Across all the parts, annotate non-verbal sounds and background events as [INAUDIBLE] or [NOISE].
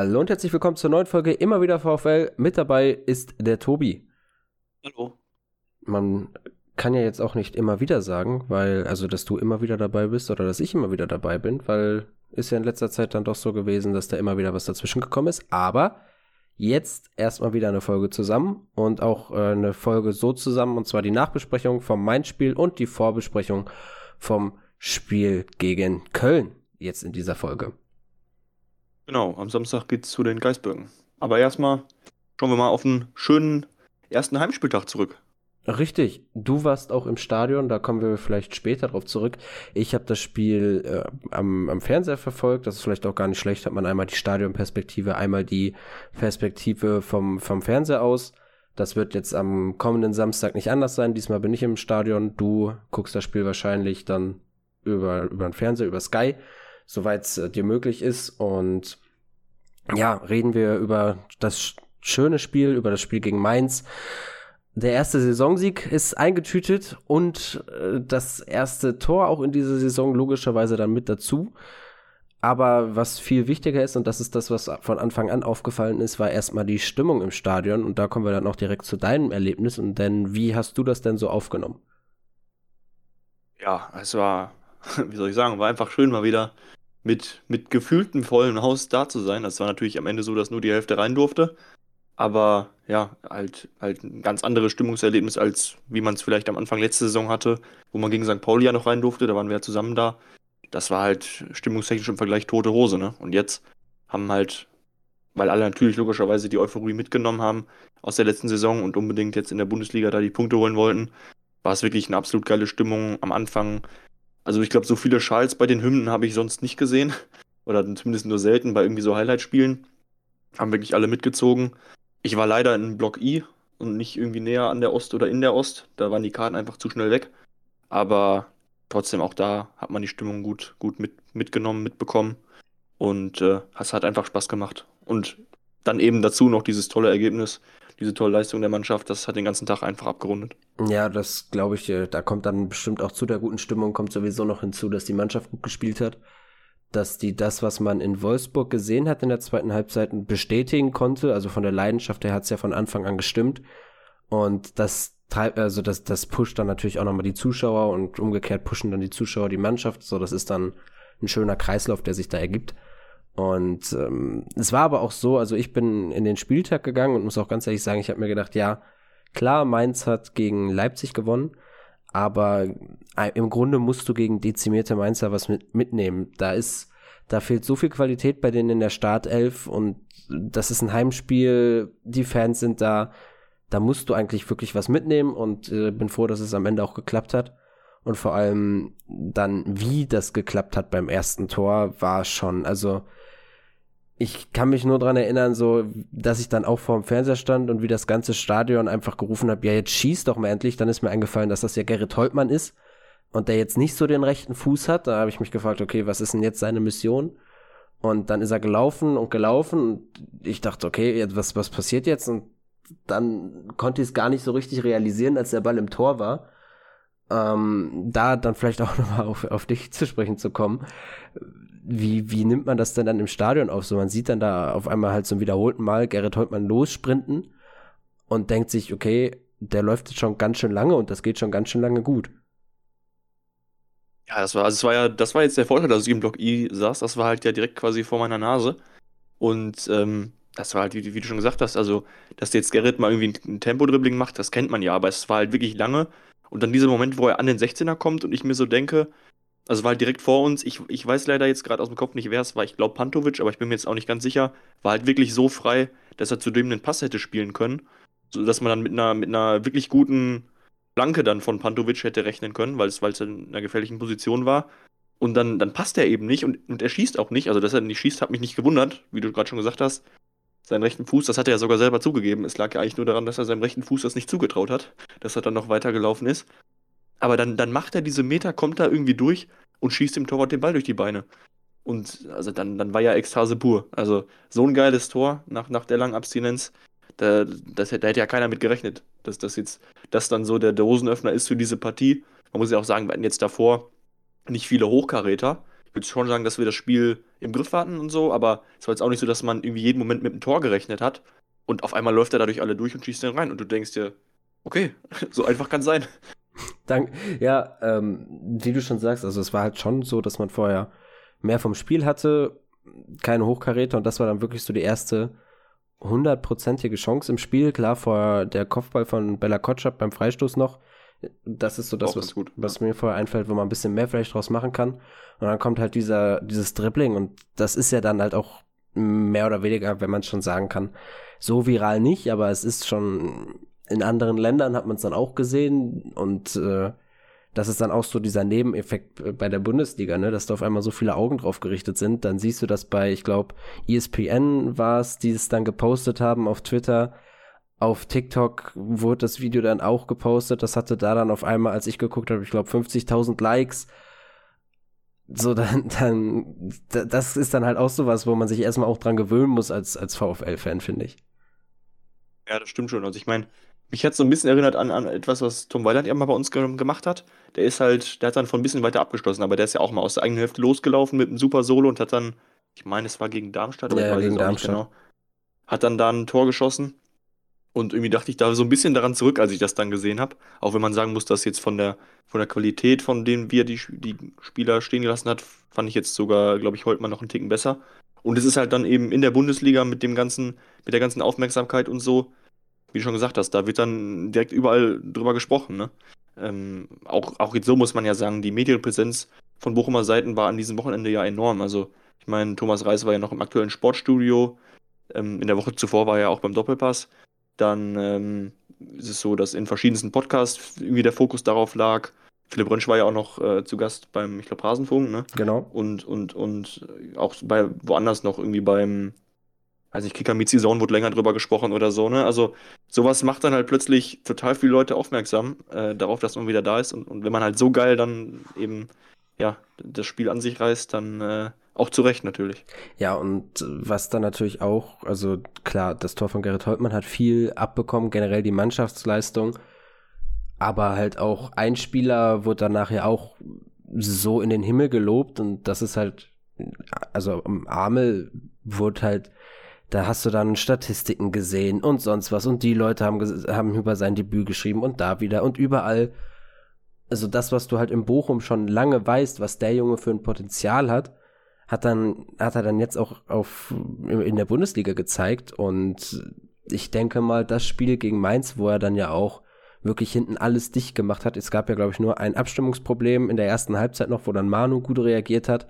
Hallo und herzlich willkommen zur neuen Folge Immer wieder VfL. Mit dabei ist der Tobi. Hallo. Man kann ja jetzt auch nicht immer wieder sagen, weil, also, dass du immer wieder dabei bist oder dass ich immer wieder dabei bin, weil ist ja in letzter Zeit dann doch so gewesen, dass da immer wieder was dazwischen gekommen ist. Aber jetzt erstmal wieder eine Folge zusammen und auch äh, eine Folge so zusammen, und zwar die Nachbesprechung vom Main-Spiel und die Vorbesprechung vom Spiel gegen Köln jetzt in dieser Folge. Genau, am Samstag geht's zu den Geisbögen. Aber erstmal schauen wir mal auf einen schönen ersten Heimspieltag zurück. Richtig, du warst auch im Stadion, da kommen wir vielleicht später drauf zurück. Ich habe das Spiel äh, am, am Fernseher verfolgt, das ist vielleicht auch gar nicht schlecht, hat man einmal die Stadionperspektive, einmal die Perspektive vom, vom Fernseher aus. Das wird jetzt am kommenden Samstag nicht anders sein. Diesmal bin ich im Stadion, du guckst das Spiel wahrscheinlich dann über, über den Fernseher, über Sky, soweit es äh, dir möglich ist. Und ja, reden wir über das schöne Spiel, über das Spiel gegen Mainz. Der erste Saisonsieg ist eingetütet und äh, das erste Tor auch in dieser Saison logischerweise dann mit dazu. Aber was viel wichtiger ist, und das ist das, was von Anfang an aufgefallen ist, war erstmal die Stimmung im Stadion. Und da kommen wir dann auch direkt zu deinem Erlebnis. Und denn, wie hast du das denn so aufgenommen? Ja, es war, [LAUGHS] wie soll ich sagen, war einfach schön mal wieder mit, mit gefühltem vollen Haus da zu sein. Das war natürlich am Ende so, dass nur die Hälfte rein durfte. Aber ja, halt, halt ein ganz anderes Stimmungserlebnis, als wie man es vielleicht am Anfang letzte Saison hatte, wo man gegen St. Pauli ja noch rein durfte. Da waren wir ja zusammen da. Das war halt stimmungstechnisch im Vergleich tote Hose, ne? Und jetzt haben halt, weil alle natürlich logischerweise die Euphorie mitgenommen haben aus der letzten Saison und unbedingt jetzt in der Bundesliga da die Punkte holen wollten, war es wirklich eine absolut geile Stimmung am Anfang also ich glaube, so viele Schals bei den Hymnen habe ich sonst nicht gesehen. Oder zumindest nur selten bei irgendwie so Highlight-Spielen. Haben wirklich alle mitgezogen. Ich war leider in Block I und nicht irgendwie näher an der Ost oder in der Ost. Da waren die Karten einfach zu schnell weg. Aber trotzdem auch da hat man die Stimmung gut, gut mit, mitgenommen, mitbekommen. Und äh, es hat einfach Spaß gemacht. Und dann eben dazu noch dieses tolle Ergebnis diese tolle Leistung der Mannschaft, das hat den ganzen Tag einfach abgerundet. Ja, das glaube ich, äh, da kommt dann bestimmt auch zu der guten Stimmung, kommt sowieso noch hinzu, dass die Mannschaft gut gespielt hat, dass die das, was man in Wolfsburg gesehen hat in der zweiten Halbzeit, bestätigen konnte. Also von der Leidenschaft her hat es ja von Anfang an gestimmt. Und das treibt, also das, das pusht dann natürlich auch nochmal die Zuschauer und umgekehrt pushen dann die Zuschauer die Mannschaft. So, das ist dann ein schöner Kreislauf, der sich da ergibt. Und ähm, es war aber auch so, also ich bin in den Spieltag gegangen und muss auch ganz ehrlich sagen, ich habe mir gedacht, ja, klar, Mainz hat gegen Leipzig gewonnen, aber äh, im Grunde musst du gegen dezimierte Mainzer was mit, mitnehmen. Da ist, da fehlt so viel Qualität bei denen in der Startelf und das ist ein Heimspiel, die Fans sind da, da musst du eigentlich wirklich was mitnehmen und äh, bin froh, dass es am Ende auch geklappt hat. Und vor allem dann, wie das geklappt hat beim ersten Tor, war schon, also ich kann mich nur dran erinnern, so, dass ich dann auch vor dem Fernseher stand und wie das ganze Stadion einfach gerufen hat, ja, jetzt schießt doch mal endlich. Dann ist mir eingefallen, dass das ja Gerrit Holtmann ist und der jetzt nicht so den rechten Fuß hat. Da habe ich mich gefragt, okay, was ist denn jetzt seine Mission? Und dann ist er gelaufen und gelaufen und ich dachte, okay, was, was passiert jetzt? Und dann konnte ich es gar nicht so richtig realisieren, als der Ball im Tor war. Ähm, da dann vielleicht auch [LAUGHS] nochmal auf, auf dich zu sprechen zu kommen wie, wie nimmt man das denn dann im Stadion auf? So, man sieht dann da auf einmal halt zum wiederholten Mal Gerrit Holtmann lossprinten und denkt sich, okay, der läuft jetzt schon ganz schön lange und das geht schon ganz schön lange gut. Ja, das war, also es war ja, das war jetzt der Vorteil, dass ich im Block I saß, das war halt ja direkt quasi vor meiner Nase. Und ähm, das war halt, wie, wie, du schon gesagt hast, also, dass jetzt Gerrit mal irgendwie ein Tempo-Dribbling macht, das kennt man ja, aber es war halt wirklich lange. Und dann dieser Moment, wo er an den 16er kommt und ich mir so denke, also war halt direkt vor uns. Ich, ich weiß leider jetzt gerade aus dem Kopf nicht, wer es war. Ich glaube Pantovic, aber ich bin mir jetzt auch nicht ganz sicher. War halt wirklich so frei, dass er zudem den Pass hätte spielen können. Sodass man dann mit einer, mit einer wirklich guten Flanke dann von Pantovic hätte rechnen können, weil es, in einer gefährlichen Position war. Und dann, dann passt er eben nicht und, und er schießt auch nicht. Also, dass er nicht schießt, hat mich nicht gewundert, wie du gerade schon gesagt hast. Seinen rechten Fuß, das hat er ja sogar selber zugegeben. Es lag ja eigentlich nur daran, dass er seinem rechten Fuß das nicht zugetraut hat, dass er dann noch weitergelaufen ist. Aber dann, dann macht er diese Meter, kommt da irgendwie durch und schießt dem Torwart den Ball durch die Beine. Und also dann, dann war ja Ekstase pur. Also so ein geiles Tor nach, nach der langen Abstinenz, da, das, da hätte ja keiner mit gerechnet, dass das jetzt, das dann so der Dosenöffner ist für diese Partie. Man muss ja auch sagen, wir hatten jetzt davor nicht viele Hochkaräter. Ich würde schon sagen, dass wir das Spiel im Griff hatten und so, aber es war jetzt auch nicht so, dass man irgendwie jeden Moment mit einem Tor gerechnet hat und auf einmal läuft er dadurch alle durch und schießt den rein und du denkst dir, okay, [LAUGHS] so einfach kann sein. Dank, ja, ähm, wie du schon sagst, also es war halt schon so, dass man vorher mehr vom Spiel hatte, keine Hochkaräter und das war dann wirklich so die erste hundertprozentige Chance im Spiel. Klar, vor der Kopfball von Bella Kotschap beim Freistoß noch. Das ist so das, was, gut, was ja. mir vorher einfällt, wo man ein bisschen mehr vielleicht draus machen kann. Und dann kommt halt dieser, dieses Dribbling und das ist ja dann halt auch mehr oder weniger, wenn man schon sagen kann, so viral nicht, aber es ist schon in anderen Ländern hat man es dann auch gesehen und äh, das ist dann auch so dieser Nebeneffekt bei der Bundesliga, ne, dass da auf einmal so viele Augen drauf gerichtet sind. Dann siehst du das bei, ich glaube, ESPN war es, die es dann gepostet haben auf Twitter. Auf TikTok wurde das Video dann auch gepostet. Das hatte da dann auf einmal, als ich geguckt habe, ich glaube 50.000 Likes. So, [LAUGHS] dann, dann, das ist dann halt auch sowas, wo man sich erstmal auch dran gewöhnen muss als, als VfL-Fan, finde ich. Ja, das stimmt schon. Also ich meine, mich hat so ein bisschen erinnert an, an etwas, was Tom Weiland ja mal bei uns ge gemacht hat. Der ist halt, der hat dann von ein bisschen weiter abgeschlossen, aber der ist ja auch mal aus der eigenen Hälfte losgelaufen mit einem super Solo und hat dann, ich meine, es war gegen Darmstadt oder ja, gegen Darmstadt. Genau, hat dann da ein Tor geschossen. Und irgendwie dachte ich da so ein bisschen daran zurück, als ich das dann gesehen habe. Auch wenn man sagen muss, dass jetzt von der, von der Qualität, von denen wir die, die Spieler stehen gelassen hat, fand ich jetzt sogar, glaube ich, heute mal noch einen Ticken besser. Und es ist halt dann eben in der Bundesliga mit dem ganzen, mit der ganzen Aufmerksamkeit und so, wie du schon gesagt hast, da wird dann direkt überall drüber gesprochen. Ne? Ähm, auch, auch jetzt so muss man ja sagen, die Medienpräsenz von Bochumer Seiten war an diesem Wochenende ja enorm. Also, ich meine, Thomas Reis war ja noch im aktuellen Sportstudio. Ähm, in der Woche zuvor war er auch beim Doppelpass. Dann ähm, ist es so, dass in verschiedensten Podcasts irgendwie der Fokus darauf lag. Philipp Rönsch war ja auch noch äh, zu Gast beim, ich glaube, Rasenfunk, ne? Genau. Und, und, und auch bei woanders noch irgendwie beim also ich Meets Zone wurde länger drüber gesprochen oder so, ne? Also sowas macht dann halt plötzlich total viele Leute aufmerksam äh, darauf, dass man wieder da ist. Und, und wenn man halt so geil dann eben, ja, das Spiel an sich reißt, dann äh, auch zu Recht natürlich. Ja, und was dann natürlich auch, also klar, das Tor von Gerrit Holtmann hat viel abbekommen, generell die Mannschaftsleistung. Aber halt auch ein Spieler wurde dann nachher auch so in den Himmel gelobt und das ist halt, also Amel wurde halt da hast du dann Statistiken gesehen und sonst was und die Leute haben, haben über sein Debüt geschrieben und da wieder und überall. Also das, was du halt im Bochum schon lange weißt, was der Junge für ein Potenzial hat, hat dann, hat er dann jetzt auch auf, in der Bundesliga gezeigt und ich denke mal, das Spiel gegen Mainz, wo er dann ja auch wirklich hinten alles dicht gemacht hat. Es gab ja, glaube ich, nur ein Abstimmungsproblem in der ersten Halbzeit noch, wo dann Manu gut reagiert hat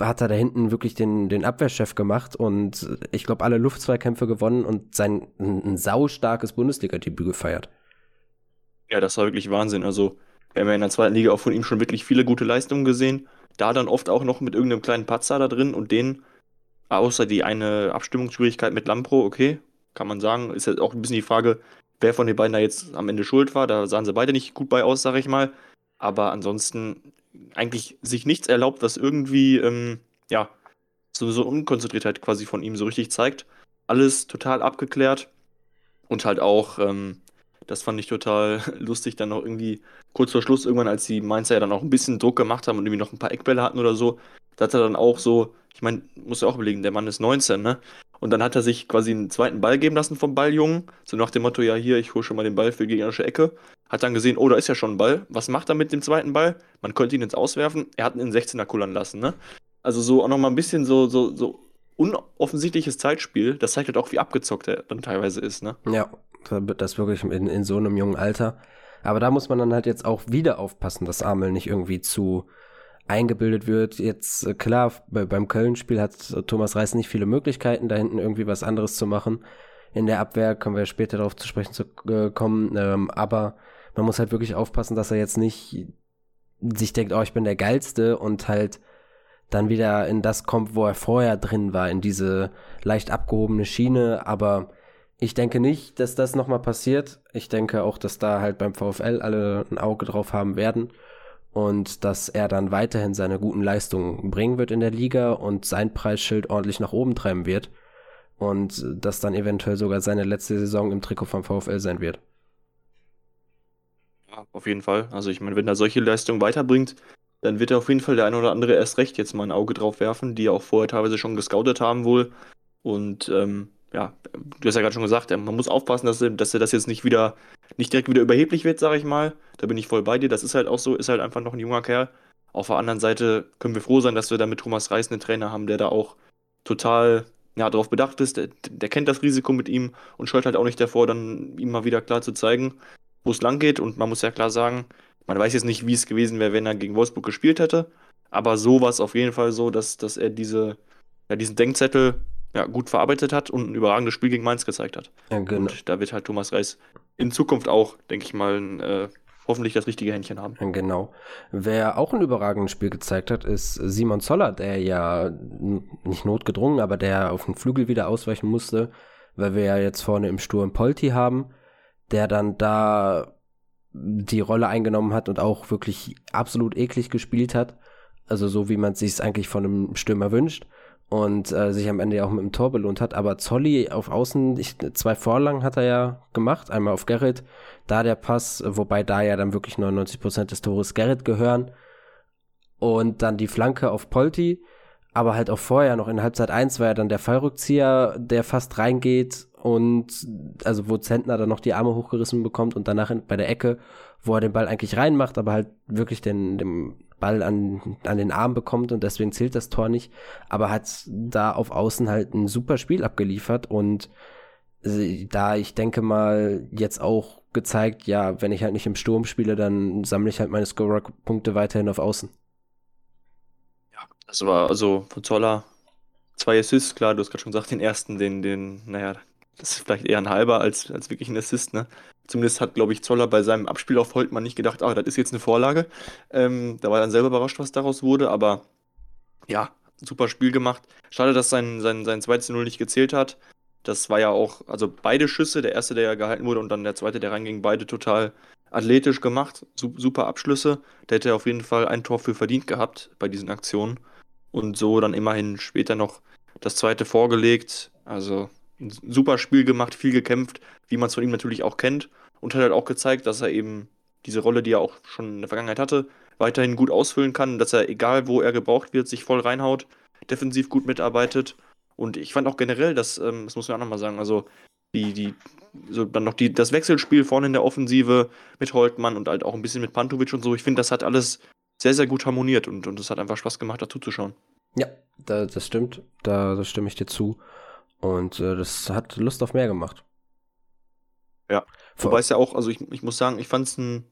hat er da hinten wirklich den, den Abwehrchef gemacht und ich glaube, alle Luftzweikämpfe gewonnen und sein ein, ein saustarkes Bundesliga-Debüt gefeiert. Ja, das war wirklich Wahnsinn. Also, wir haben ja in der zweiten Liga auch von ihm schon wirklich viele gute Leistungen gesehen. Da dann oft auch noch mit irgendeinem kleinen Patzer da drin und den, außer die eine Abstimmungsschwierigkeit mit Lampro, okay, kann man sagen, ist ja auch ein bisschen die Frage, wer von den beiden da jetzt am Ende schuld war. Da sahen sie beide nicht gut bei aus, sage ich mal. Aber ansonsten eigentlich sich nichts erlaubt, was irgendwie, ähm, ja, so, so Unkonzentriertheit quasi von ihm so richtig zeigt. Alles total abgeklärt und halt auch, ähm, das fand ich total [LAUGHS] lustig, dann noch irgendwie kurz vor Schluss irgendwann, als die Mainzer ja dann auch ein bisschen Druck gemacht haben und irgendwie noch ein paar Eckbälle hatten oder so, da hat er dann auch so, ich meine, muss ja auch überlegen, der Mann ist 19, ne? Und dann hat er sich quasi einen zweiten Ball geben lassen vom Balljungen, so nach dem Motto, ja hier, ich hole schon mal den Ball für die gegnerische Ecke hat dann gesehen, oh, da ist ja schon ein Ball. Was macht er mit dem zweiten Ball? Man könnte ihn jetzt auswerfen. Er hat ihn in den 16er kullern lassen, ne? Also so auch nochmal ein bisschen so, so, so unoffensichtliches Zeitspiel. Das zeigt halt auch, wie abgezockt er dann teilweise ist, ne? Ja, das wirklich in, in so einem jungen Alter. Aber da muss man dann halt jetzt auch wieder aufpassen, dass Amel nicht irgendwie zu eingebildet wird. Jetzt, äh, klar, bei, beim Köln-Spiel hat Thomas Reis nicht viele Möglichkeiten, da hinten irgendwie was anderes zu machen. In der Abwehr kommen wir später darauf zu sprechen zu äh, kommen. Ähm, aber man muss halt wirklich aufpassen, dass er jetzt nicht sich denkt, oh, ich bin der Geilste und halt dann wieder in das kommt, wo er vorher drin war, in diese leicht abgehobene Schiene. Aber ich denke nicht, dass das nochmal passiert. Ich denke auch, dass da halt beim VfL alle ein Auge drauf haben werden und dass er dann weiterhin seine guten Leistungen bringen wird in der Liga und sein Preisschild ordentlich nach oben treiben wird und das dann eventuell sogar seine letzte Saison im Trikot vom VfL sein wird. Ja, auf jeden Fall. Also ich meine, wenn er solche Leistungen weiterbringt dann wird er auf jeden Fall der eine oder andere erst recht jetzt mal ein Auge drauf werfen, die auch vorher teilweise schon gescoutet haben wohl. Und ähm, ja, du hast ja gerade schon gesagt, man muss aufpassen, dass er, dass er das jetzt nicht wieder, nicht direkt wieder überheblich wird, sage ich mal. Da bin ich voll bei dir. Das ist halt auch so, ist halt einfach noch ein junger Kerl. Auf der anderen Seite können wir froh sein, dass wir da mit Thomas Reis einen Trainer haben, der da auch total ja, darauf bedacht ist. Der, der kennt das Risiko mit ihm und scheut halt auch nicht davor, dann ihm mal wieder klar zu zeigen, wo es lang geht. Und man muss ja klar sagen, man weiß jetzt nicht, wie es gewesen wäre, wenn er gegen Wolfsburg gespielt hätte. Aber so war es auf jeden Fall so, dass, dass er diese, ja, diesen Denkzettel ja, gut verarbeitet hat und ein überragendes Spiel gegen Mainz gezeigt hat. Ja, genau. Und da wird halt Thomas Reis in Zukunft auch, denke ich mal, äh, hoffentlich das richtige Händchen haben. Genau. Wer auch ein überragendes Spiel gezeigt hat, ist Simon Zoller, der ja nicht notgedrungen, aber der auf den Flügel wieder ausweichen musste, weil wir ja jetzt vorne im Sturm Polti haben, der dann da die Rolle eingenommen hat und auch wirklich absolut eklig gespielt hat. Also so, wie man es sich eigentlich von einem Stürmer wünscht und äh, sich am Ende auch mit dem Tor belohnt hat. Aber Zolli auf Außen, ich, zwei Vorlagen hat er ja gemacht. Einmal auf Gerrit, da der Pass, wobei da ja dann wirklich 99% des Tores Gerrit gehören. Und dann die Flanke auf Polti. Aber halt auch vorher noch in Halbzeit 1 war ja dann der Fallrückzieher, der fast reingeht und also wo Zentner dann noch die Arme hochgerissen bekommt und danach in, bei der Ecke, wo er den Ball eigentlich reinmacht, aber halt wirklich den, den Ball an, an den Arm bekommt und deswegen zählt das Tor nicht, aber hat da auf Außen halt ein super Spiel abgeliefert und äh, da ich denke mal jetzt auch gezeigt, ja, wenn ich halt nicht im Sturm spiele, dann sammle ich halt meine Scorer-Punkte weiterhin auf Außen. Ja, das war also von Zoller zwei Assists, klar, du hast gerade schon gesagt, den ersten, den, den, naja, das ist vielleicht eher ein halber als, als wirklich ein Assist, ne? Zumindest hat, glaube ich, Zoller bei seinem Abspiel auf Holtmann nicht gedacht, ah, das ist jetzt eine Vorlage. Ähm, da war er dann selber überrascht, was daraus wurde, aber ja, super Spiel gemacht. Schade, dass sein, sein, sein 2 0 nicht gezählt hat. Das war ja auch, also beide Schüsse, der erste, der ja gehalten wurde und dann der zweite, der reinging, beide total athletisch gemacht. Super Abschlüsse. Der hätte auf jeden Fall ein Tor für verdient gehabt bei diesen Aktionen. Und so dann immerhin später noch das zweite vorgelegt. Also ein super Spiel gemacht, viel gekämpft, wie man es von ihm natürlich auch kennt. Und hat halt auch gezeigt, dass er eben diese Rolle, die er auch schon in der Vergangenheit hatte, weiterhin gut ausfüllen kann, dass er, egal wo er gebraucht wird, sich voll reinhaut, defensiv gut mitarbeitet. Und ich fand auch generell, dass, ähm, das muss man auch nochmal sagen, also die, die, so dann noch die, das Wechselspiel vorne in der Offensive mit Holtmann und halt auch ein bisschen mit Pantovic und so, ich finde, das hat alles sehr, sehr gut harmoniert und, es hat einfach Spaß gemacht, dazu zu schauen. Ja, da, das stimmt, da, da stimme ich dir zu. Und äh, das hat Lust auf mehr gemacht. Ja. Wobei es ja auch, also ich, ich muss sagen, ich fand es ein.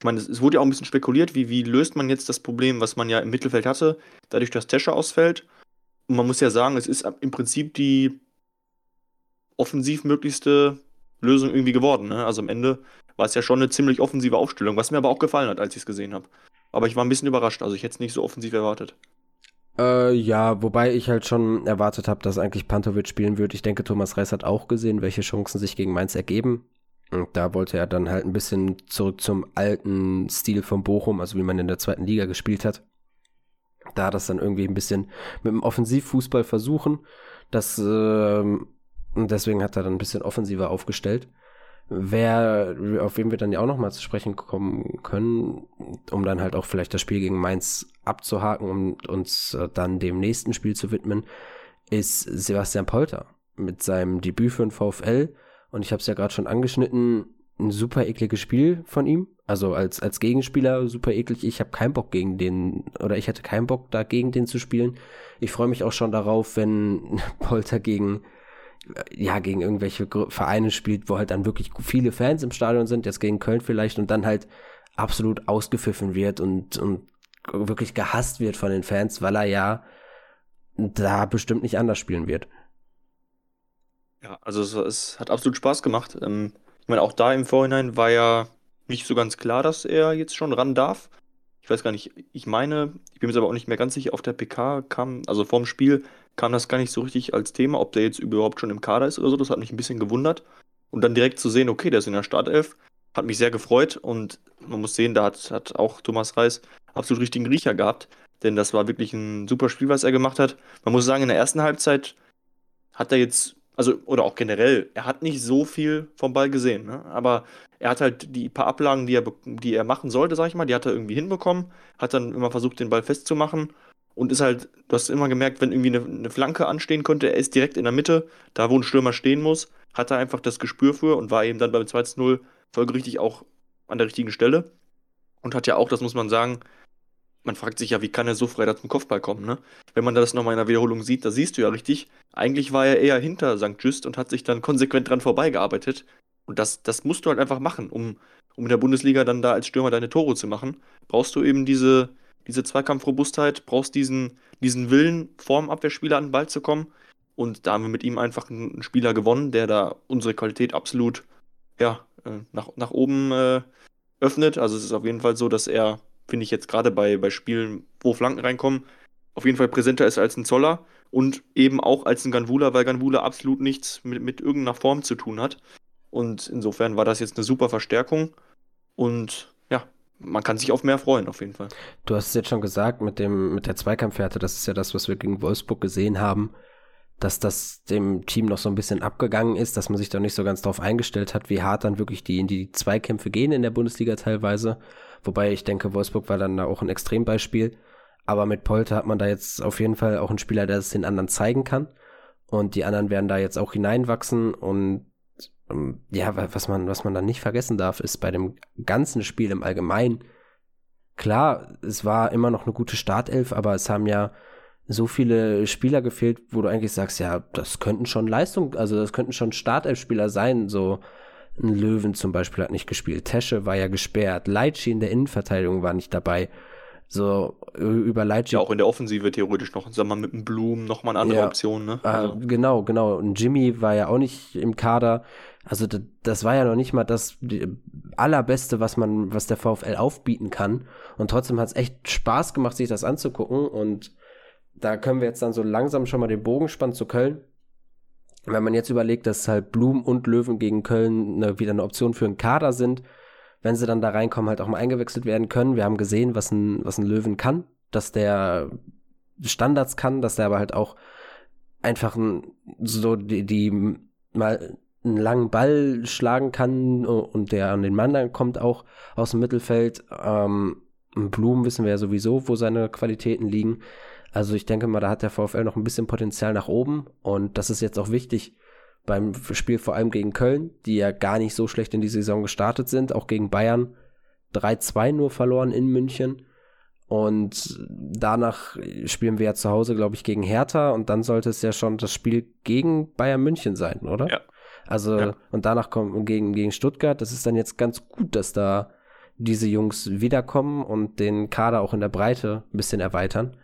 Ich meine, es, wurde ja auch ein bisschen spekuliert, wie, wie löst man jetzt das Problem, was man ja im Mittelfeld hatte, dadurch, dass Tescher ausfällt. Und man muss ja sagen, es ist im Prinzip die offensiv möglichste Lösung irgendwie geworden. Ne? Also am Ende war es ja schon eine ziemlich offensive Aufstellung, was mir aber auch gefallen hat, als ich es gesehen habe. Aber ich war ein bisschen überrascht, also ich hätte es nicht so offensiv erwartet. Äh, ja, wobei ich halt schon erwartet habe, dass eigentlich Pantovic spielen wird. Ich denke, Thomas Reis hat auch gesehen, welche Chancen sich gegen Mainz ergeben. Und da wollte er dann halt ein bisschen zurück zum alten Stil von Bochum, also wie man in der zweiten Liga gespielt hat. Da das dann irgendwie ein bisschen mit dem Offensivfußball versuchen. Das, äh, und deswegen hat er dann ein bisschen offensiver aufgestellt. Wer, auf wen wir dann ja auch nochmal zu sprechen kommen können, um dann halt auch vielleicht das Spiel gegen Mainz abzuhaken, um uns äh, dann dem nächsten Spiel zu widmen, ist Sebastian Polter mit seinem Debüt für den VfL. Und ich habe es ja gerade schon angeschnitten, ein super ekliges Spiel von ihm. Also als, als Gegenspieler super eklig. Ich habe keinen Bock gegen den, oder ich hätte keinen Bock da gegen den zu spielen. Ich freue mich auch schon darauf, wenn [LAUGHS] Polter gegen ja, gegen irgendwelche Vereine spielt, wo halt dann wirklich viele Fans im Stadion sind, jetzt gegen Köln vielleicht, und dann halt absolut ausgepfiffen wird und, und wirklich gehasst wird von den Fans, weil er ja da bestimmt nicht anders spielen wird. Ja, also es, es hat absolut Spaß gemacht. Ähm, ich meine, auch da im Vorhinein war ja nicht so ganz klar, dass er jetzt schon ran darf. Ich weiß gar nicht, ich meine, ich bin mir aber auch nicht mehr ganz sicher, auf der PK kam, also vorm Spiel kam das gar nicht so richtig als Thema, ob der jetzt überhaupt schon im Kader ist oder so. Das hat mich ein bisschen gewundert. Und dann direkt zu sehen, okay, der ist in der Startelf, hat mich sehr gefreut. Und man muss sehen, da hat, hat auch Thomas Reis absolut richtigen Riecher gehabt. Denn das war wirklich ein super Spiel, was er gemacht hat. Man muss sagen, in der ersten Halbzeit hat er jetzt also, oder auch generell, er hat nicht so viel vom Ball gesehen, ne? aber er hat halt die paar Ablagen, die er, die er machen sollte, sag ich mal, die hat er irgendwie hinbekommen, hat dann immer versucht, den Ball festzumachen und ist halt, du hast immer gemerkt, wenn irgendwie eine, eine Flanke anstehen konnte, er ist direkt in der Mitte, da wo ein Stürmer stehen muss, hat er einfach das Gespür für und war eben dann beim 2-0 folgerichtig auch an der richtigen Stelle und hat ja auch, das muss man sagen, man fragt sich ja, wie kann er so frei da zum Kopfball kommen, ne? Wenn man das nochmal in der Wiederholung sieht, da siehst du ja richtig, eigentlich war er eher hinter St. Just und hat sich dann konsequent dran vorbeigearbeitet. Und das, das musst du halt einfach machen, um, um in der Bundesliga dann da als Stürmer deine Tore zu machen. Brauchst du eben diese, diese Zweikampfrobustheit, brauchst diesen, diesen Willen, vorm Abwehrspieler an den Ball zu kommen. Und da haben wir mit ihm einfach einen Spieler gewonnen, der da unsere Qualität absolut ja, äh, nach, nach oben äh, öffnet. Also es ist auf jeden Fall so, dass er finde ich jetzt gerade bei, bei Spielen, wo Flanken reinkommen, auf jeden Fall präsenter ist als ein Zoller und eben auch als ein Ganvula, weil Ganvula absolut nichts mit, mit irgendeiner Form zu tun hat. Und insofern war das jetzt eine super Verstärkung und ja, man kann sich auf mehr freuen, auf jeden Fall. Du hast es jetzt schon gesagt, mit, dem, mit der Zweikampfwerte, das ist ja das, was wir gegen Wolfsburg gesehen haben, dass das dem Team noch so ein bisschen abgegangen ist, dass man sich da nicht so ganz drauf eingestellt hat, wie hart dann wirklich die in die Zweikämpfe gehen in der Bundesliga teilweise. Wobei ich denke, Wolfsburg war dann da auch ein Extrembeispiel. Aber mit Polter hat man da jetzt auf jeden Fall auch einen Spieler, der es den anderen zeigen kann. Und die anderen werden da jetzt auch hineinwachsen. Und ähm, ja, was man, was man dann nicht vergessen darf, ist bei dem ganzen Spiel im Allgemeinen, klar, es war immer noch eine gute Startelf, aber es haben ja so viele Spieler gefehlt, wo du eigentlich sagst, ja, das könnten schon Leistung, also das könnten schon Startelf-Spieler sein, so ein Löwen zum Beispiel hat nicht gespielt. Tesche war ja gesperrt. Leitschi in der Innenverteidigung war nicht dabei. So, über Leitschi. Ja, auch in der Offensive theoretisch noch, sagen wir mal, mit dem Blumen nochmal eine andere ja, Option, ne? Ah, also. genau, genau. Und Jimmy war ja auch nicht im Kader. Also, das, das war ja noch nicht mal das allerbeste, was man, was der VfL aufbieten kann. Und trotzdem hat es echt Spaß gemacht, sich das anzugucken. Und da können wir jetzt dann so langsam schon mal den Bogen spannen zu Köln wenn man jetzt überlegt, dass halt Blum und Löwen gegen Köln eine, wieder eine Option für einen Kader sind, wenn sie dann da reinkommen, halt auch mal eingewechselt werden können. Wir haben gesehen, was ein, was ein Löwen kann, dass der Standards kann, dass der aber halt auch einfach ein, so die, die mal einen langen Ball schlagen kann und der an den Mann dann kommt auch aus dem Mittelfeld. Ähm, Blum wissen wir ja sowieso, wo seine Qualitäten liegen. Also ich denke mal, da hat der VfL noch ein bisschen Potenzial nach oben und das ist jetzt auch wichtig beim Spiel vor allem gegen Köln, die ja gar nicht so schlecht in die Saison gestartet sind, auch gegen Bayern 3-2 nur verloren in München. Und danach spielen wir ja zu Hause, glaube ich, gegen Hertha und dann sollte es ja schon das Spiel gegen Bayern München sein, oder? Ja. Also, ja. und danach kommen gegen, gegen Stuttgart. Das ist dann jetzt ganz gut, dass da diese Jungs wiederkommen und den Kader auch in der Breite ein bisschen erweitern.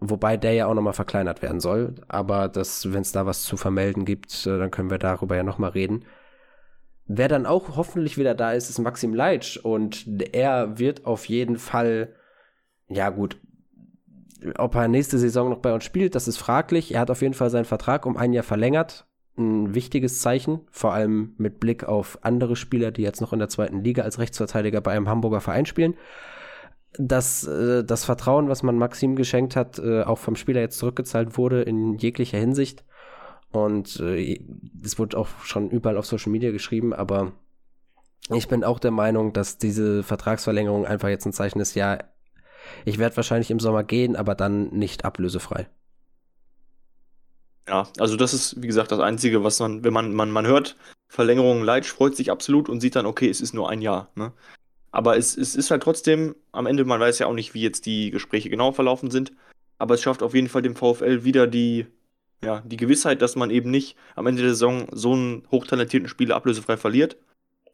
Wobei der ja auch nochmal verkleinert werden soll. Aber wenn es da was zu vermelden gibt, äh, dann können wir darüber ja nochmal reden. Wer dann auch hoffentlich wieder da ist, ist Maxim Leitsch. Und er wird auf jeden Fall, ja gut, ob er nächste Saison noch bei uns spielt, das ist fraglich. Er hat auf jeden Fall seinen Vertrag um ein Jahr verlängert. Ein wichtiges Zeichen, vor allem mit Blick auf andere Spieler, die jetzt noch in der zweiten Liga als Rechtsverteidiger bei einem Hamburger Verein spielen dass äh, das Vertrauen, was man Maxim geschenkt hat, äh, auch vom Spieler jetzt zurückgezahlt wurde in jeglicher Hinsicht. Und äh, es wurde auch schon überall auf Social Media geschrieben, aber ich bin auch der Meinung, dass diese Vertragsverlängerung einfach jetzt ein Zeichen ist, ja, ich werde wahrscheinlich im Sommer gehen, aber dann nicht ablösefrei. Ja, also das ist, wie gesagt, das Einzige, was man, wenn man, man, man hört, Verlängerung Leitsch freut sich absolut und sieht dann, okay, es ist nur ein Jahr. Ne? Aber es, es ist halt trotzdem, am Ende, man weiß ja auch nicht, wie jetzt die Gespräche genau verlaufen sind, aber es schafft auf jeden Fall dem VfL wieder die, ja, die Gewissheit, dass man eben nicht am Ende der Saison so einen hochtalentierten Spieler ablösefrei verliert.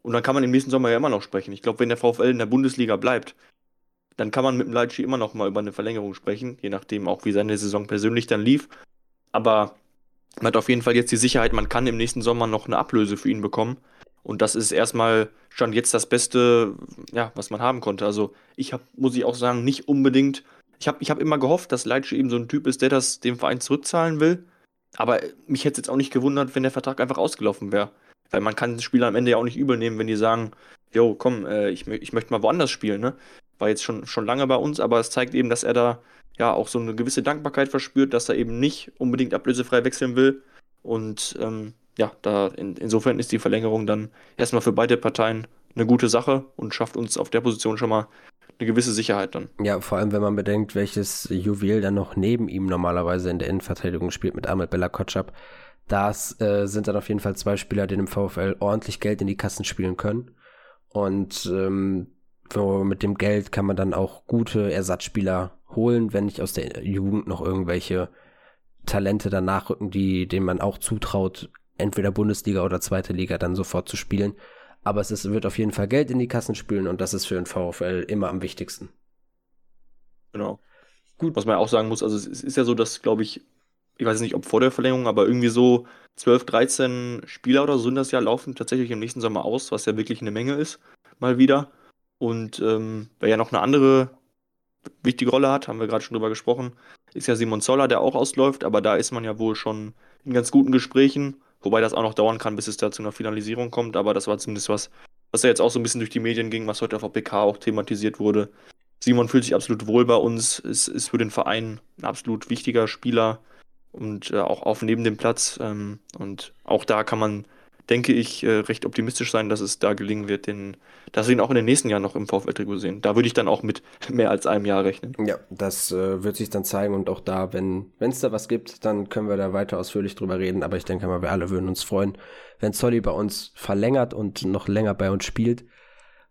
Und dann kann man im nächsten Sommer ja immer noch sprechen. Ich glaube, wenn der VfL in der Bundesliga bleibt, dann kann man mit dem Leitschi immer noch mal über eine Verlängerung sprechen, je nachdem auch, wie seine Saison persönlich dann lief. Aber man hat auf jeden Fall jetzt die Sicherheit, man kann im nächsten Sommer noch eine Ablöse für ihn bekommen. Und das ist erstmal schon jetzt das Beste, ja, was man haben konnte. Also ich habe, muss ich auch sagen, nicht unbedingt. Ich habe ich hab immer gehofft, dass Leitsch eben so ein Typ ist, der das dem Verein zurückzahlen will. Aber mich hätte es jetzt auch nicht gewundert, wenn der Vertrag einfach ausgelaufen wäre. Weil man kann den Spieler am Ende ja auch nicht übel nehmen, wenn die sagen, jo, komm, äh, ich, ich möchte mal woanders spielen, ne? War jetzt schon, schon lange bei uns, aber es zeigt eben, dass er da ja auch so eine gewisse Dankbarkeit verspürt, dass er eben nicht unbedingt ablösefrei wechseln will Und ähm, ja, da in, insofern ist die Verlängerung dann erstmal für beide Parteien eine gute Sache und schafft uns auf der Position schon mal eine gewisse Sicherheit dann. Ja, vor allem, wenn man bedenkt, welches Juwel dann noch neben ihm normalerweise in der Innenverteidigung spielt mit Ahmed Bella Kotschap. Das äh, sind dann auf jeden Fall zwei Spieler, die im VfL ordentlich Geld in die Kassen spielen können. Und ähm, mit dem Geld kann man dann auch gute Ersatzspieler holen, wenn nicht aus der Jugend noch irgendwelche Talente danach rücken, die, denen man auch zutraut, entweder Bundesliga oder zweite Liga dann sofort zu spielen. Aber es ist, wird auf jeden Fall Geld in die Kassen spülen und das ist für den VfL immer am wichtigsten. Genau. Gut. Was man auch sagen muss, also es ist ja so, dass, glaube ich, ich weiß nicht, ob vor der Verlängerung, aber irgendwie so 12, 13 Spieler oder so sind das ja, laufen tatsächlich im nächsten Sommer aus, was ja wirklich eine Menge ist, mal wieder. Und ähm, wer ja noch eine andere wichtige Rolle hat, haben wir gerade schon drüber gesprochen, ist ja Simon Zoller, der auch ausläuft, aber da ist man ja wohl schon in ganz guten Gesprächen, wobei das auch noch dauern kann, bis es da zu einer Finalisierung kommt, aber das war zumindest was, was ja jetzt auch so ein bisschen durch die Medien ging, was heute auf PK auch thematisiert wurde. Simon fühlt sich absolut wohl bei uns, ist, ist für den Verein ein absolut wichtiger Spieler und äh, auch auf neben dem Platz. Ähm, und auch da kann man denke ich, äh, recht optimistisch sein, dass es da gelingen wird, den, dass wir ihn auch in den nächsten Jahren noch im VfL-Trikot sehen. Da würde ich dann auch mit [LAUGHS] mehr als einem Jahr rechnen. Ja, das äh, wird sich dann zeigen und auch da, wenn es da was gibt, dann können wir da weiter ausführlich drüber reden. Aber ich denke mal, wir alle würden uns freuen, wenn Zolli bei uns verlängert und noch länger bei uns spielt.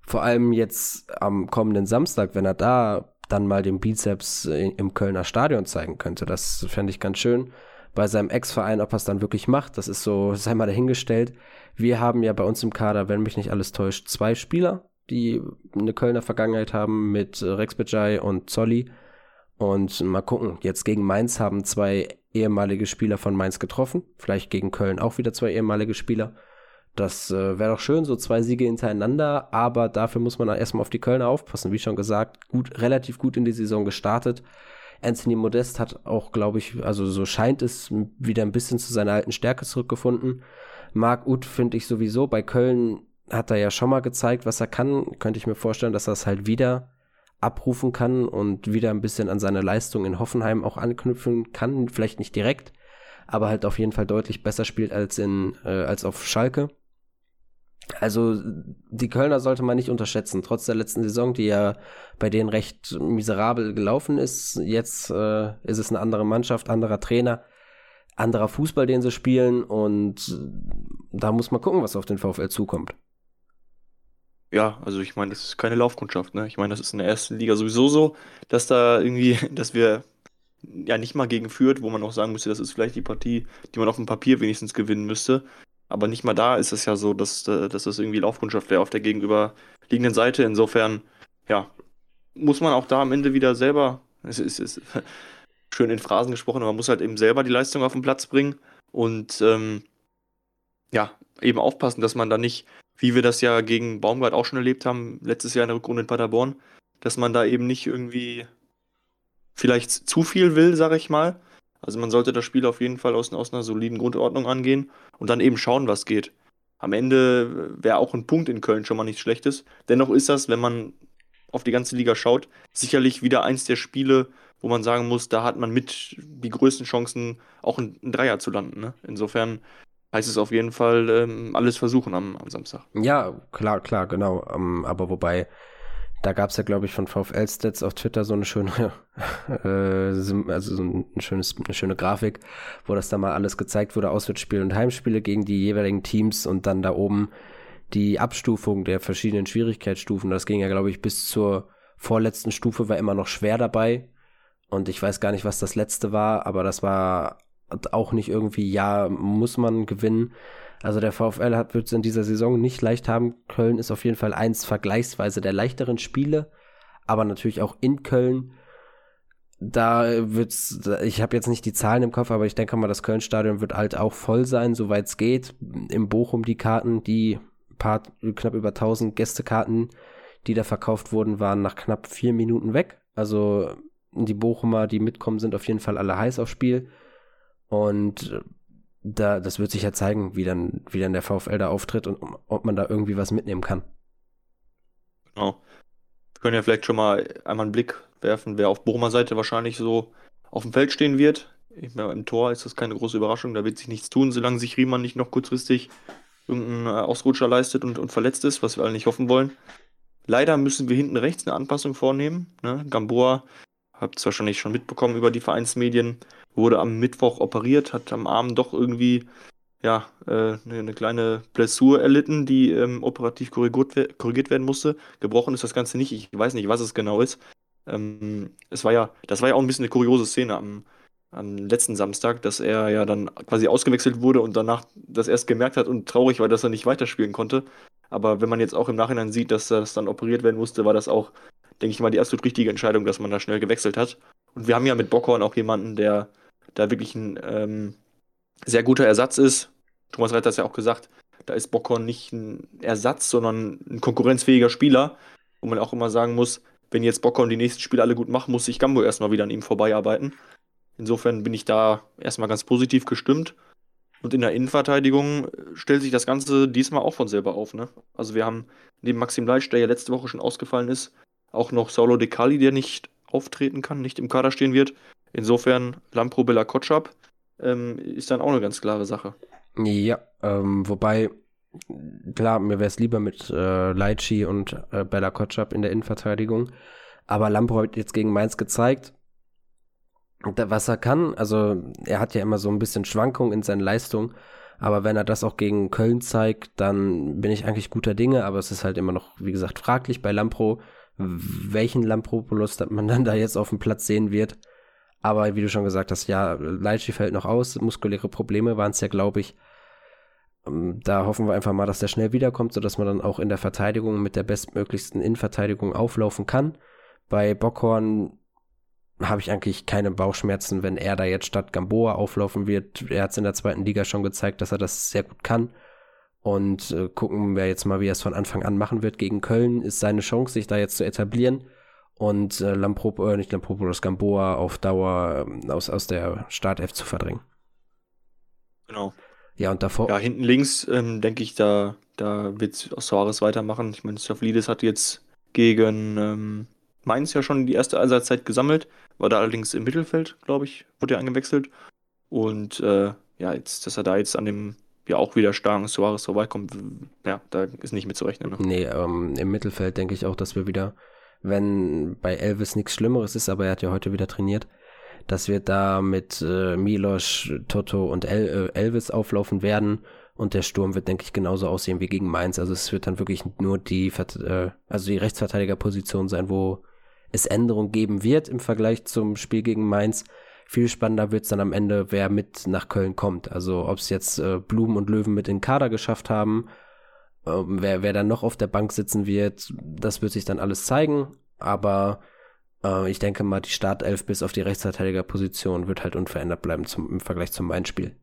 Vor allem jetzt am kommenden Samstag, wenn er da dann mal den Bizeps im Kölner Stadion zeigen könnte. Das fände ich ganz schön bei seinem Ex-Verein, ob er es dann wirklich macht, das ist so, sei mal dahingestellt. Wir haben ja bei uns im Kader, wenn mich nicht alles täuscht, zwei Spieler, die eine Kölner Vergangenheit haben mit Rex Bejai und Zolli. Und mal gucken, jetzt gegen Mainz haben zwei ehemalige Spieler von Mainz getroffen. Vielleicht gegen Köln auch wieder zwei ehemalige Spieler. Das äh, wäre doch schön, so zwei Siege hintereinander, aber dafür muss man erstmal auf die Kölner aufpassen. Wie schon gesagt, gut, relativ gut in die Saison gestartet. Anthony Modest hat auch, glaube ich, also so scheint es, wieder ein bisschen zu seiner alten Stärke zurückgefunden. Marc Uth finde ich sowieso. Bei Köln hat er ja schon mal gezeigt, was er kann. Könnte ich mir vorstellen, dass er es halt wieder abrufen kann und wieder ein bisschen an seine Leistung in Hoffenheim auch anknüpfen kann. Vielleicht nicht direkt, aber halt auf jeden Fall deutlich besser spielt als in äh, als auf Schalke. Also die Kölner sollte man nicht unterschätzen, trotz der letzten Saison, die ja bei denen recht miserabel gelaufen ist. Jetzt äh, ist es eine andere Mannschaft, anderer Trainer, anderer Fußball, den sie spielen und da muss man gucken, was auf den VfL zukommt. Ja, also ich meine, das ist keine Laufkundschaft, ne? Ich meine, das ist in der ersten Liga sowieso so, dass da irgendwie, [LAUGHS] dass wir ja nicht mal gegen führt, wo man auch sagen müsste, das ist vielleicht die Partie, die man auf dem Papier wenigstens gewinnen müsste. Aber nicht mal da ist es ja so, dass, äh, dass das irgendwie Laufkundschaft wäre auf der gegenüberliegenden Seite. Insofern, ja, muss man auch da am Ende wieder selber, es ist, ist [LAUGHS] schön in Phrasen gesprochen, aber man muss halt eben selber die Leistung auf den Platz bringen und ähm, ja, eben aufpassen, dass man da nicht, wie wir das ja gegen Baumgart auch schon erlebt haben, letztes Jahr in der Rückrunde in Paderborn, dass man da eben nicht irgendwie vielleicht zu viel will, sag ich mal, also man sollte das Spiel auf jeden Fall aus, aus einer soliden Grundordnung angehen und dann eben schauen, was geht. Am Ende wäre auch ein Punkt in Köln schon mal nichts Schlechtes. Dennoch ist das, wenn man auf die ganze Liga schaut, sicherlich wieder eins der Spiele, wo man sagen muss, da hat man mit die größten Chancen, auch ein, Dreier zu landen. Ne? Insofern heißt es auf jeden Fall ähm, alles versuchen am, am, Samstag. Ja, klar, klar, genau. Um, ähm, aber wobei da gab es ja, glaube ich, von VfL Stats auf Twitter so eine schöne, [LAUGHS] äh, also so ein schönes, eine schöne Grafik, wo das da mal alles gezeigt wurde, Auswärtsspiele und Heimspiele gegen die jeweiligen Teams und dann da oben die Abstufung der verschiedenen Schwierigkeitsstufen. Das ging ja, glaube ich, bis zur vorletzten Stufe war immer noch schwer dabei. Und ich weiß gar nicht, was das letzte war, aber das war auch nicht irgendwie, ja, muss man gewinnen, also der VfL hat wird es in dieser Saison nicht leicht haben. Köln ist auf jeden Fall eins vergleichsweise der leichteren Spiele, aber natürlich auch in Köln. Da wird's, ich habe jetzt nicht die Zahlen im Kopf, aber ich denke mal, das Köln-Stadion wird halt auch voll sein, soweit es geht. Im Bochum die Karten, die paar, knapp über 1000 Gästekarten, die da verkauft wurden, waren nach knapp vier Minuten weg. Also die Bochumer, die mitkommen, sind auf jeden Fall alle heiß aufs Spiel. Und da, das wird sich ja zeigen, wie dann, wie dann der VfL da auftritt und ob man da irgendwie was mitnehmen kann. Genau. Wir können ja vielleicht schon mal einmal einen Blick werfen, wer auf Bochumer Seite wahrscheinlich so auf dem Feld stehen wird. Im Tor ist das keine große Überraschung, da wird sich nichts tun, solange sich Riemann nicht noch kurzfristig irgendeinen äh, Ausrutscher leistet und, und verletzt ist, was wir alle nicht hoffen wollen. Leider müssen wir hinten rechts eine Anpassung vornehmen. Ne? Gamboa, habt es wahrscheinlich schon mitbekommen über die Vereinsmedien, wurde am Mittwoch operiert, hat am Arm doch irgendwie ja, äh, eine, eine, kleine Blessur erlitten, die ähm, operativ korrigiert, korrigiert, werden musste. Gebrochen ist das Ganze nicht. Ich weiß nicht, was es genau ist. Ähm, es war ja, das war ja auch ein bisschen eine kuriose Szene am, am letzten Samstag, dass er ja dann quasi ausgewechselt wurde und danach das erst gemerkt hat und traurig war, dass er nicht weiterspielen konnte. Aber wenn man jetzt auch im Nachhinein sieht, dass das dann operiert werden musste, war das auch, denke ich mal, die absolut richtige Entscheidung, dass man da schnell gewechselt hat. Und wir haben ja mit Bockhorn auch jemanden, der da wirklich ein ähm, sehr guter Ersatz ist. Thomas Reiter hat es ja auch gesagt, da ist Bockhorn nicht ein Ersatz, sondern ein konkurrenzfähiger Spieler, wo man auch immer sagen muss, wenn jetzt Bockhorn die nächsten Spiele alle gut macht, muss sich Gambo erstmal wieder an ihm vorbeiarbeiten. Insofern bin ich da erstmal ganz positiv gestimmt. Und in der Innenverteidigung stellt sich das Ganze diesmal auch von selber auf. Ne? Also wir haben neben Maxim Leitsch, der ja letzte Woche schon ausgefallen ist, auch noch Saulo De Cali, der nicht auftreten kann, nicht im Kader stehen wird. Insofern Lampro Bella Kotschap ähm, ist dann auch eine ganz klare Sache. Ja, ähm, wobei, klar, mir wäre es lieber mit äh, Leitschi und äh, Bella Kotschap in der Innenverteidigung. Aber Lampro hat jetzt gegen Mainz gezeigt, was er kann. Also er hat ja immer so ein bisschen Schwankung in seinen Leistungen. Aber wenn er das auch gegen Köln zeigt, dann bin ich eigentlich guter Dinge. Aber es ist halt immer noch, wie gesagt, fraglich bei Lampro, welchen Lampropoulos man dann da jetzt auf dem Platz sehen wird. Aber wie du schon gesagt hast, ja, Leitschi fällt noch aus, muskuläre Probleme waren es ja, glaube ich. Ähm, da hoffen wir einfach mal, dass der schnell wiederkommt, sodass man dann auch in der Verteidigung mit der bestmöglichsten Innenverteidigung auflaufen kann. Bei Bockhorn habe ich eigentlich keine Bauchschmerzen, wenn er da jetzt statt Gamboa auflaufen wird. Er hat es in der zweiten Liga schon gezeigt, dass er das sehr gut kann. Und äh, gucken wir jetzt mal, wie er es von Anfang an machen wird. Gegen Köln ist seine Chance, sich da jetzt zu etablieren und äh, Lamprop, äh, nicht Lampropoulos, Gamboa auf Dauer äh, aus, aus der Startelf zu verdrängen. Genau. Ja, und davor. Ja, hinten links ähm, denke ich, da, da wird Soares weitermachen. Ich meine, Staffelidis hat jetzt gegen ähm, Mainz ja schon die erste Einsatzzeit gesammelt, war da allerdings im Mittelfeld, glaube ich, wurde er eingewechselt. Und äh, ja, jetzt, dass er da jetzt an dem ja auch wieder starken Soares vorbeikommt, ja, da ist nicht mit zu rechnen. Ne? Nee, ähm, im Mittelfeld denke ich auch, dass wir wieder wenn bei Elvis nichts Schlimmeres ist, aber er hat ja heute wieder trainiert, dass wir da mit äh, Milos, Toto und El äh, Elvis auflaufen werden und der Sturm wird, denke ich, genauso aussehen wie gegen Mainz. Also es wird dann wirklich nur die, äh, also die Rechtsverteidigerposition sein, wo es Änderungen geben wird im Vergleich zum Spiel gegen Mainz. Viel spannender wird es dann am Ende, wer mit nach Köln kommt. Also ob es jetzt äh, Blumen und Löwen mit in den Kader geschafft haben ähm, wer, wer dann noch auf der Bank sitzen wird, das wird sich dann alles zeigen. Aber äh, ich denke mal, die Startelf bis auf die Rechtsverteidigerposition wird halt unverändert bleiben zum, im Vergleich zum Main-Spiel.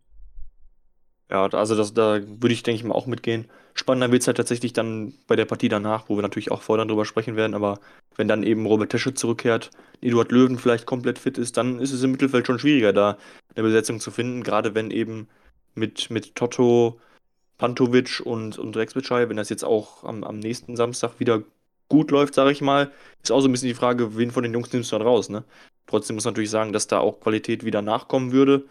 Ja, also das, da würde ich, denke ich mal, auch mitgehen. Spannender wird es halt tatsächlich dann bei der Partie danach, wo wir natürlich auch vorher drüber sprechen werden, aber wenn dann eben Robert Tesche zurückkehrt, Eduard Löwen vielleicht komplett fit ist, dann ist es im Mittelfeld schon schwieriger, da eine Besetzung zu finden, gerade wenn eben mit, mit Toto, Pantovic und, und Rex wenn das jetzt auch am, am nächsten Samstag wieder gut läuft, sage ich mal, ist auch so ein bisschen die Frage, wen von den Jungs nimmst du dann raus, ne? Trotzdem muss man natürlich sagen, dass da auch Qualität wieder nachkommen würde.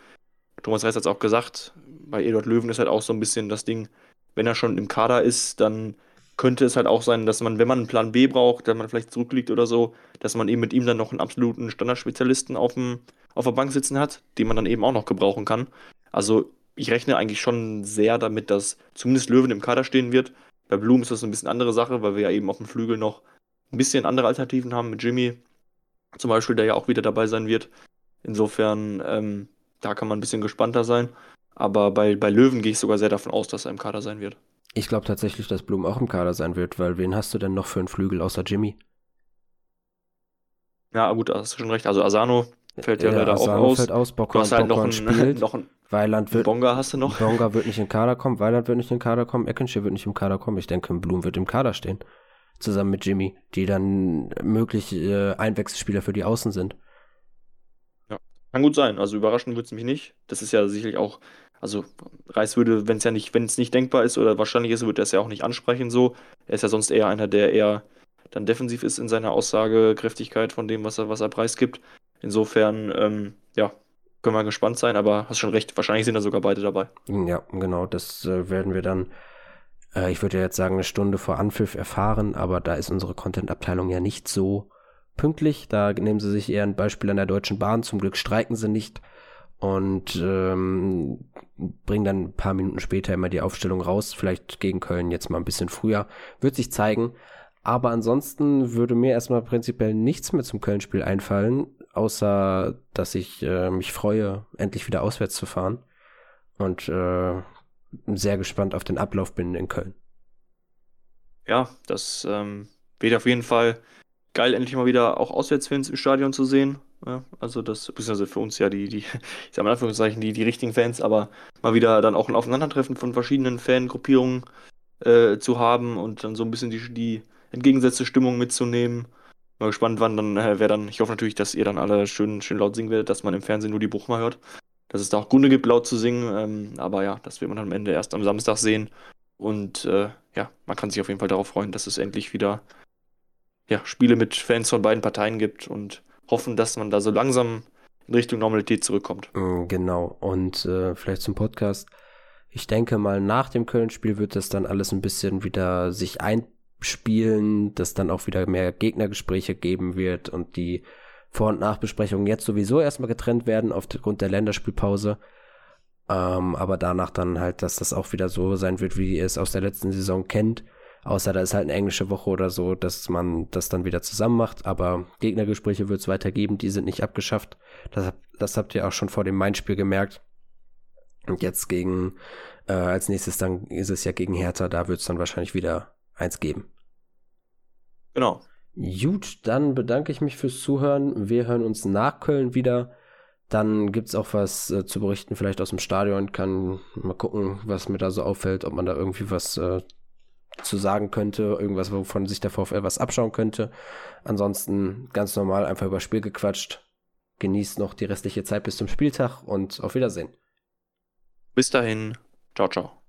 Thomas Reis hat es auch gesagt, bei Eduard Löwen ist halt auch so ein bisschen das Ding, wenn er schon im Kader ist, dann könnte es halt auch sein, dass man, wenn man einen Plan B braucht, dass man vielleicht zurückliegt oder so, dass man eben mit ihm dann noch einen absoluten Standardspezialisten auf, dem, auf der Bank sitzen hat, den man dann eben auch noch gebrauchen kann. Also ich rechne eigentlich schon sehr damit, dass zumindest Löwen im Kader stehen wird. Bei Blum ist das ein bisschen andere Sache, weil wir ja eben auf dem Flügel noch ein bisschen andere Alternativen haben mit Jimmy zum Beispiel, der ja auch wieder dabei sein wird. Insofern, ähm, da kann man ein bisschen gespannter sein. Aber bei, bei Löwen gehe ich sogar sehr davon aus, dass er im Kader sein wird. Ich glaube tatsächlich, dass Blum auch im Kader sein wird, weil wen hast du denn noch für einen Flügel außer Jimmy? Ja, gut, da hast du schon recht. Also Asano fällt ja, ja leider Asano auch aus. Fällt aus. Bockhorn, du hast halt Bockhorn noch einen, spielt. [LAUGHS] noch einen Weiland wird. Bonga hast du noch. Bonga wird nicht in den Kader kommen, Weiland wird nicht in den Kader kommen, Eckenschir wird nicht im Kader kommen. Ich denke, Blum wird im Kader stehen. Zusammen mit Jimmy, die dann möglich äh, Einwechselspieler für die Außen sind. Ja, kann gut sein. Also überraschen wird es mich nicht. Das ist ja sicherlich auch, also Reis würde, wenn es ja nicht, wenn es nicht denkbar ist oder wahrscheinlich ist, würde er es ja auch nicht ansprechen so. Er ist ja sonst eher einer, der eher dann defensiv ist in seiner Aussagekräftigkeit von dem, was er, was er preisgibt. Insofern, ähm, ja, können wir gespannt sein, aber hast schon recht, wahrscheinlich sind da sogar beide dabei. Ja, genau, das äh, werden wir dann, äh, ich würde jetzt sagen, eine Stunde vor Anpfiff erfahren, aber da ist unsere Content-Abteilung ja nicht so pünktlich. Da nehmen sie sich eher ein Beispiel an der Deutschen Bahn. Zum Glück streiken sie nicht und ähm, bringen dann ein paar Minuten später immer die Aufstellung raus. Vielleicht gegen Köln jetzt mal ein bisschen früher. Wird sich zeigen. Aber ansonsten würde mir erstmal prinzipiell nichts mehr zum Köln-Spiel einfallen, außer dass ich äh, mich freue, endlich wieder auswärts zu fahren. Und äh, sehr gespannt auf den Ablauf bin in Köln. Ja, das ähm, wird auf jeden Fall geil, endlich mal wieder auch Auswärtsfans im Stadion zu sehen. Ja, also das, beziehungsweise für uns ja die, die, [LAUGHS] ich sag mal in Anführungszeichen, die, die richtigen Fans, aber mal wieder dann auch ein Aufeinandertreffen von verschiedenen Fangruppierungen äh, zu haben und dann so ein bisschen die, die entgegengesetzte Stimmung mitzunehmen. Mal gespannt, wann dann, äh, wer dann, ich hoffe natürlich, dass ihr dann alle schön, schön laut singen werdet, dass man im Fernsehen nur die Buchma hört. Dass es da auch Gründe gibt, laut zu singen. Ähm, aber ja, das wird man dann am Ende erst am Samstag sehen. Und äh, ja, man kann sich auf jeden Fall darauf freuen, dass es endlich wieder ja, Spiele mit Fans von beiden Parteien gibt und hoffen, dass man da so langsam in Richtung Normalität zurückkommt. Mm, genau. Und äh, vielleicht zum Podcast. Ich denke mal, nach dem Köln-Spiel wird das dann alles ein bisschen wieder sich einspielen, dass dann auch wieder mehr Gegnergespräche geben wird und die Vor- und Nachbesprechungen jetzt sowieso erstmal getrennt werden aufgrund der Länderspielpause. Ähm, aber danach dann halt, dass das auch wieder so sein wird, wie ihr es aus der letzten Saison kennt Außer da ist halt eine englische Woche oder so, dass man das dann wieder zusammen macht. Aber Gegnergespräche wird es weitergeben, die sind nicht abgeschafft. Das, das habt ihr auch schon vor dem Main-Spiel gemerkt. Und jetzt gegen, äh, als nächstes dann ist es ja gegen Hertha, da wird es dann wahrscheinlich wieder eins geben. Genau. Gut, dann bedanke ich mich fürs Zuhören. Wir hören uns nach Köln wieder. Dann gibt es auch was äh, zu berichten, vielleicht aus dem Stadion. Kann mal gucken, was mir da so auffällt, ob man da irgendwie was äh, zu sagen könnte, irgendwas, wovon sich der VfL was abschauen könnte. Ansonsten ganz normal einfach über Spiel gequatscht. Genießt noch die restliche Zeit bis zum Spieltag und auf Wiedersehen. Bis dahin. Ciao, ciao.